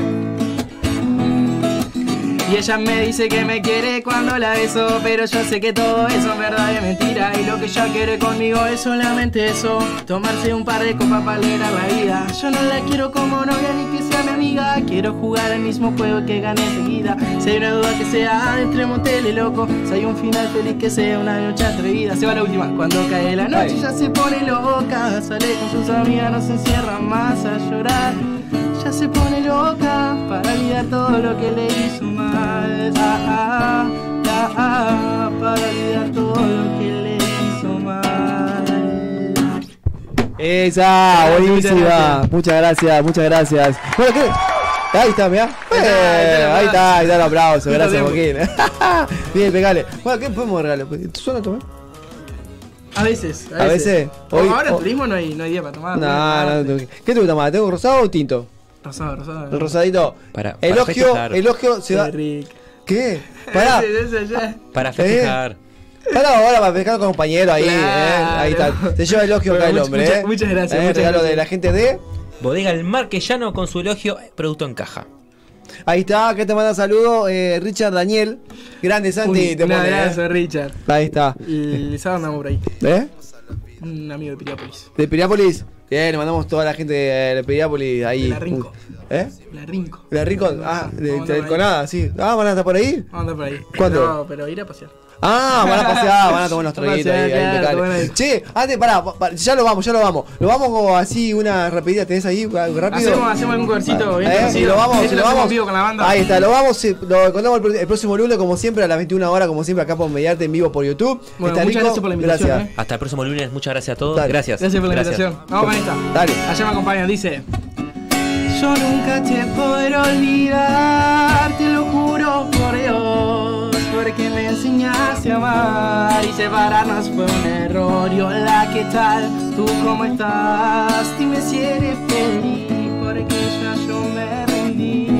Y ella me dice que me quiere cuando la beso Pero yo sé que todo eso es verdad y mentira. Y lo que ella quiere conmigo es solamente eso Tomarse un par de copas para alegrar la vida. Yo no la quiero como novia ni que sea mi amiga. Quiero jugar el mismo juego que gané enseguida. Si hay una duda que sea entre motel y loco. Si hay un final feliz que sea una noche atrevida. Se va la última Cuando cae la noche ya se pone loca. Sale con sus amigas, no se encierra más a llorar se pone loca para olvidar todo lo que le hizo mal. Ah, ah, ah, ah, para olvidar todo lo que le hizo mal. Esa, buenísima. muchas gracias. Muchas gracias. Bueno, ¿qué? Ahí está, mirá. Ahí está, ahí está Ahí está, el aplauso. Gracias. Joaquín. Bien, pegale. Bueno, ¿qué podemos regalar? ¿Suena tomar? A veces, a A veces. veces. O Hoy- ahora en o- turismo no hay, no hay día para tomar. No, no, no. ¿Qué te gusta más? ¿Tengo rosado o tinto? Rosado, rosado. El rosadito. Para- para elogio, elogio se Qué va. rico. ¿Qué? Pará. Para festejar. Pará ahora para pescar con compañero ahí, Claro. eh. Ahí está. Se lleva elogio Bueno, acá el hombre, muchas- eh. muchas gracias, Eh, muchas regalo gracias. de la gente de. Bodega El Marquellano con su elogio, producto en caja. Ahí está, que te manda saludos, eh, Richard Daniel. Grande Santi, Un, te un abrazo, eh. Richard. Ahí está. El sábado andamos por ahí. ¿Eh? Un amigo de Piriápolis. De Piriápolis. Bien, le mandamos toda la gente de Piriápolis ahí. De la Rinco. ¿Eh? La Rinco. De la Rinco. Ah, de, de andar por Conada, sí. Ah, van a estar por ahí. Vamos a andar por ahí. ¿Cuándo? Pero, pero ir a pasear. Ah, van a pasear, van a tomar unos traguitos ahí, claro, ahí. Che, antes, pará, pa- ya lo vamos, ya lo vamos. Lo vamos como así, una rapidita, ¿tenés ahí? Rápido. Hacemos, hacemos algún covercito bien ¿Eh? lo vamos, lo lo vamos. con la banda. Ahí está, lo vamos, eh, lo contamos el, el próximo lunes, como siempre, a las 21 horas, como siempre, acá por Mediarte en vivo por YouTube. Bueno, Está muchas rico, gracias por la invitación, Gracias. ¿eh? Hasta el próximo lunes, muchas gracias a todos. Dale. Gracias. Gracias por la invitación. Vamos con esta. Dale. Allá me acompañan, dice. Yo nunca te podré olvidar, te lo juro por Dios, porque me enseñaste a amar y separarnos fue un error. Y hola, ¿qué tal? ¿Tú cómo estás? Dime si eres feliz, porque ya yo me rendí.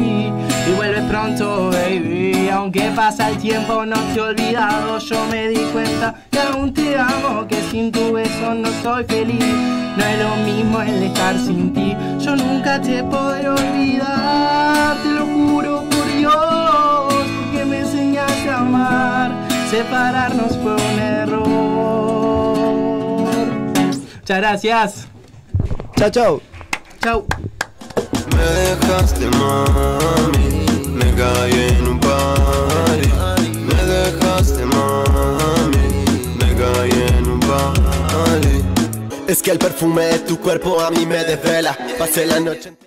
Pronto, baby, aunque pasa el tiempo no te he olvidado. Yo me di cuenta que aún te amo, que sin tu beso no soy feliz. No es lo mismo el estar sin ti. Yo nunca te podré olvidar, te lo juro por Dios, porque me enseñaste a amar. Separarnos fue un error. Muchas gracias. Chao, chao. Chau. Me dejaste mami, caí en un party. Me dejaste mami, me caí en un party. Es que el perfume de tu cuerpo a mí me desvela. Pasé la noche.